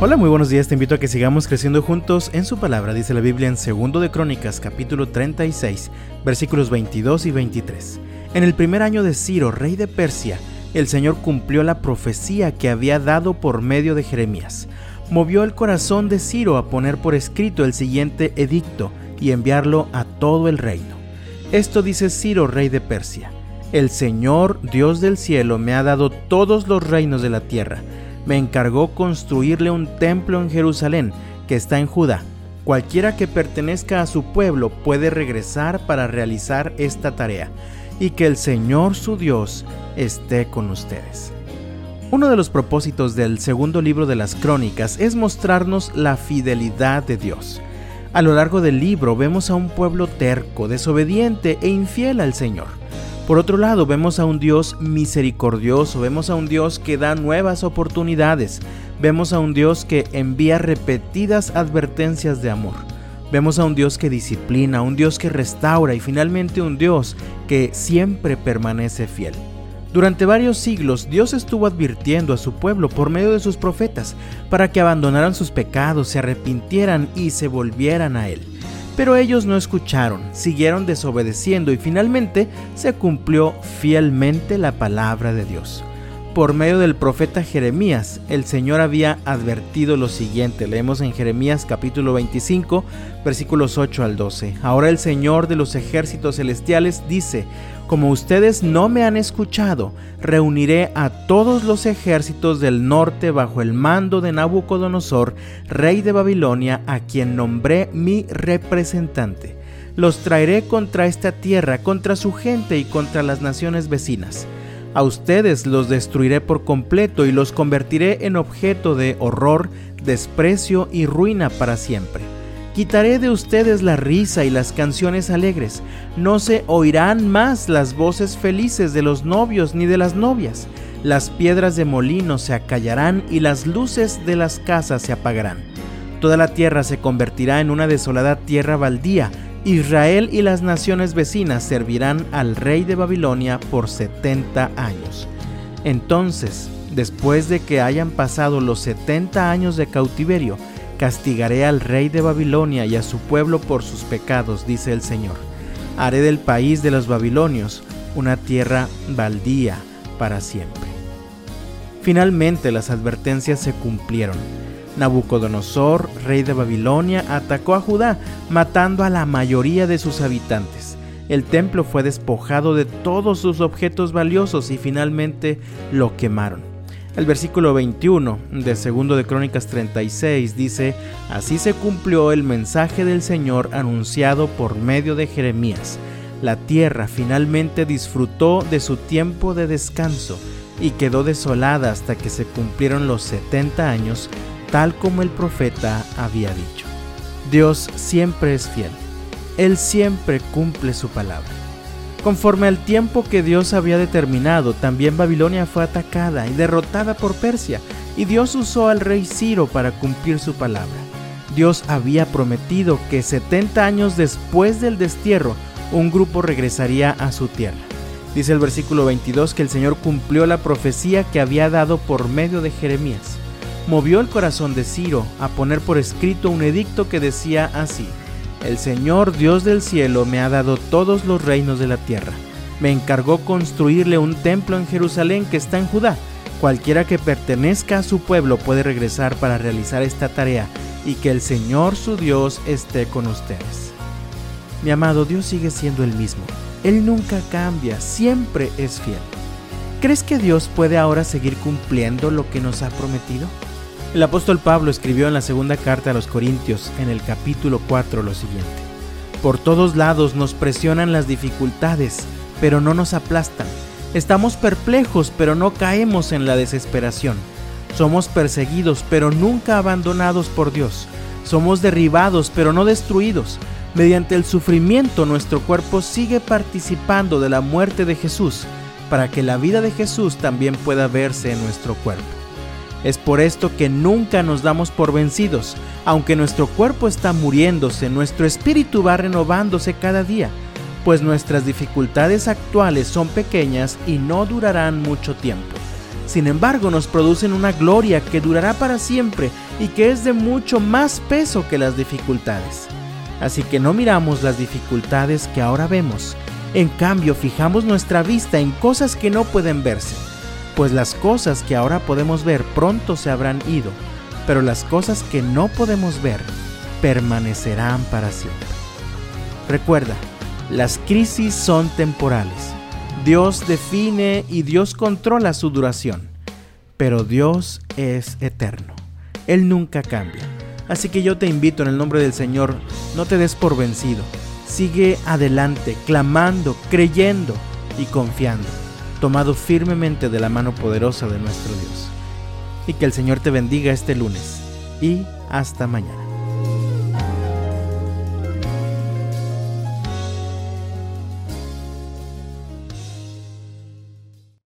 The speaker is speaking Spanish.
Hola, muy buenos días. Te invito a que sigamos creciendo juntos en su palabra, dice la Biblia en 2 de Crónicas, capítulo 36, versículos 22 y 23. En el primer año de Ciro, rey de Persia, el Señor cumplió la profecía que había dado por medio de Jeremías. Movió el corazón de Ciro a poner por escrito el siguiente edicto y enviarlo a todo el reino. Esto dice Ciro, rey de Persia. El Señor, Dios del cielo, me ha dado todos los reinos de la tierra me encargó construirle un templo en Jerusalén, que está en Judá. Cualquiera que pertenezca a su pueblo puede regresar para realizar esta tarea, y que el Señor su Dios esté con ustedes. Uno de los propósitos del segundo libro de las Crónicas es mostrarnos la fidelidad de Dios. A lo largo del libro vemos a un pueblo terco, desobediente e infiel al Señor. Por otro lado, vemos a un Dios misericordioso, vemos a un Dios que da nuevas oportunidades, vemos a un Dios que envía repetidas advertencias de amor. Vemos a un Dios que disciplina, un Dios que restaura y finalmente un Dios que siempre permanece fiel. Durante varios siglos Dios estuvo advirtiendo a su pueblo por medio de sus profetas para que abandonaran sus pecados, se arrepintieran y se volvieran a Él. Pero ellos no escucharon, siguieron desobedeciendo y finalmente se cumplió fielmente la palabra de Dios. Por medio del profeta Jeremías, el Señor había advertido lo siguiente. Leemos en Jeremías capítulo 25, versículos 8 al 12. Ahora el Señor de los ejércitos celestiales dice, como ustedes no me han escuchado, reuniré a todos los ejércitos del norte bajo el mando de Nabucodonosor, rey de Babilonia, a quien nombré mi representante. Los traeré contra esta tierra, contra su gente y contra las naciones vecinas. A ustedes los destruiré por completo y los convertiré en objeto de horror, desprecio y ruina para siempre. Quitaré de ustedes la risa y las canciones alegres. No se oirán más las voces felices de los novios ni de las novias. Las piedras de molino se acallarán y las luces de las casas se apagarán. Toda la tierra se convertirá en una desolada tierra baldía. Israel y las naciones vecinas servirán al rey de Babilonia por setenta años. Entonces, después de que hayan pasado los setenta años de cautiverio, Castigaré al rey de Babilonia y a su pueblo por sus pecados, dice el Señor. Haré del país de los babilonios una tierra baldía para siempre. Finalmente las advertencias se cumplieron. Nabucodonosor, rey de Babilonia, atacó a Judá, matando a la mayoría de sus habitantes. El templo fue despojado de todos sus objetos valiosos y finalmente lo quemaron. El versículo 21 de segundo de Crónicas 36 dice, Así se cumplió el mensaje del Señor anunciado por medio de Jeremías. La tierra finalmente disfrutó de su tiempo de descanso y quedó desolada hasta que se cumplieron los 70 años, tal como el profeta había dicho. Dios siempre es fiel. Él siempre cumple su palabra. Conforme al tiempo que Dios había determinado, también Babilonia fue atacada y derrotada por Persia, y Dios usó al rey Ciro para cumplir su palabra. Dios había prometido que 70 años después del destierro, un grupo regresaría a su tierra. Dice el versículo 22 que el Señor cumplió la profecía que había dado por medio de Jeremías. Movió el corazón de Ciro a poner por escrito un edicto que decía así, el Señor Dios del cielo me ha dado todos los reinos de la tierra. Me encargó construirle un templo en Jerusalén que está en Judá. Cualquiera que pertenezca a su pueblo puede regresar para realizar esta tarea y que el Señor su Dios esté con ustedes. Mi amado, Dios sigue siendo el mismo. Él nunca cambia, siempre es fiel. ¿Crees que Dios puede ahora seguir cumpliendo lo que nos ha prometido? El apóstol Pablo escribió en la segunda carta a los Corintios, en el capítulo 4, lo siguiente. Por todos lados nos presionan las dificultades, pero no nos aplastan. Estamos perplejos, pero no caemos en la desesperación. Somos perseguidos, pero nunca abandonados por Dios. Somos derribados, pero no destruidos. Mediante el sufrimiento nuestro cuerpo sigue participando de la muerte de Jesús, para que la vida de Jesús también pueda verse en nuestro cuerpo. Es por esto que nunca nos damos por vencidos. Aunque nuestro cuerpo está muriéndose, nuestro espíritu va renovándose cada día, pues nuestras dificultades actuales son pequeñas y no durarán mucho tiempo. sin embargo nos producen una gloria que durará para siempre y que es de mucho más peso que las dificultades. Así que no miramos las dificultades que ahora vemos, en cambio fijamos nuestra vista en cosas que no pueden verse, pues las cosas que ahora podemos ver pronto se habrán ido, pero las cosas que no podemos ver permanecerán para siempre. Recuerda, las crisis son temporales Dios define y Dios controla su duración, pero Dios es eterno. Él nunca cambia. Así que yo te invito en el nombre del Señor, no te des por vencido. Sigue adelante, clamando, creyendo y confiando, tomado firmemente de la mano poderosa de nuestro Dios. Y que el Señor te bendiga este lunes y hasta mañana.